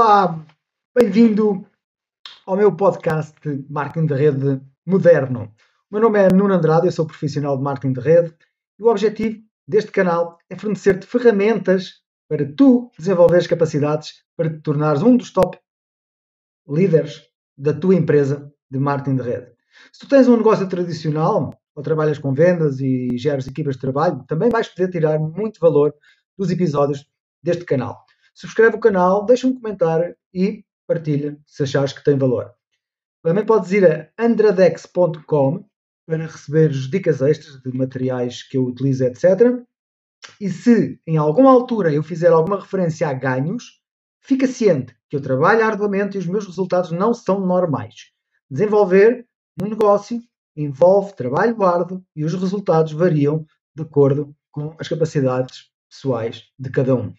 Olá, bem-vindo ao meu podcast de Marketing de Rede Moderno. O meu nome é Nuno Andrade, eu sou profissional de Marketing de Rede e o objetivo deste canal é fornecer-te ferramentas para tu desenvolveres capacidades para te tornares um dos top líderes da tua empresa de marketing de rede. Se tu tens um negócio tradicional ou trabalhas com vendas e geres equipas de trabalho, também vais poder tirar muito valor dos episódios deste canal subscreve o canal, deixa um comentário e partilha se achares que tem valor. Também podes ir a andradex.com para receber dicas extras de materiais que eu utilizo, etc. E se em alguma altura eu fizer alguma referência a ganhos, fica ciente que eu trabalho arduamente e os meus resultados não são normais. Desenvolver um negócio envolve trabalho árduo e os resultados variam de acordo com as capacidades pessoais de cada um.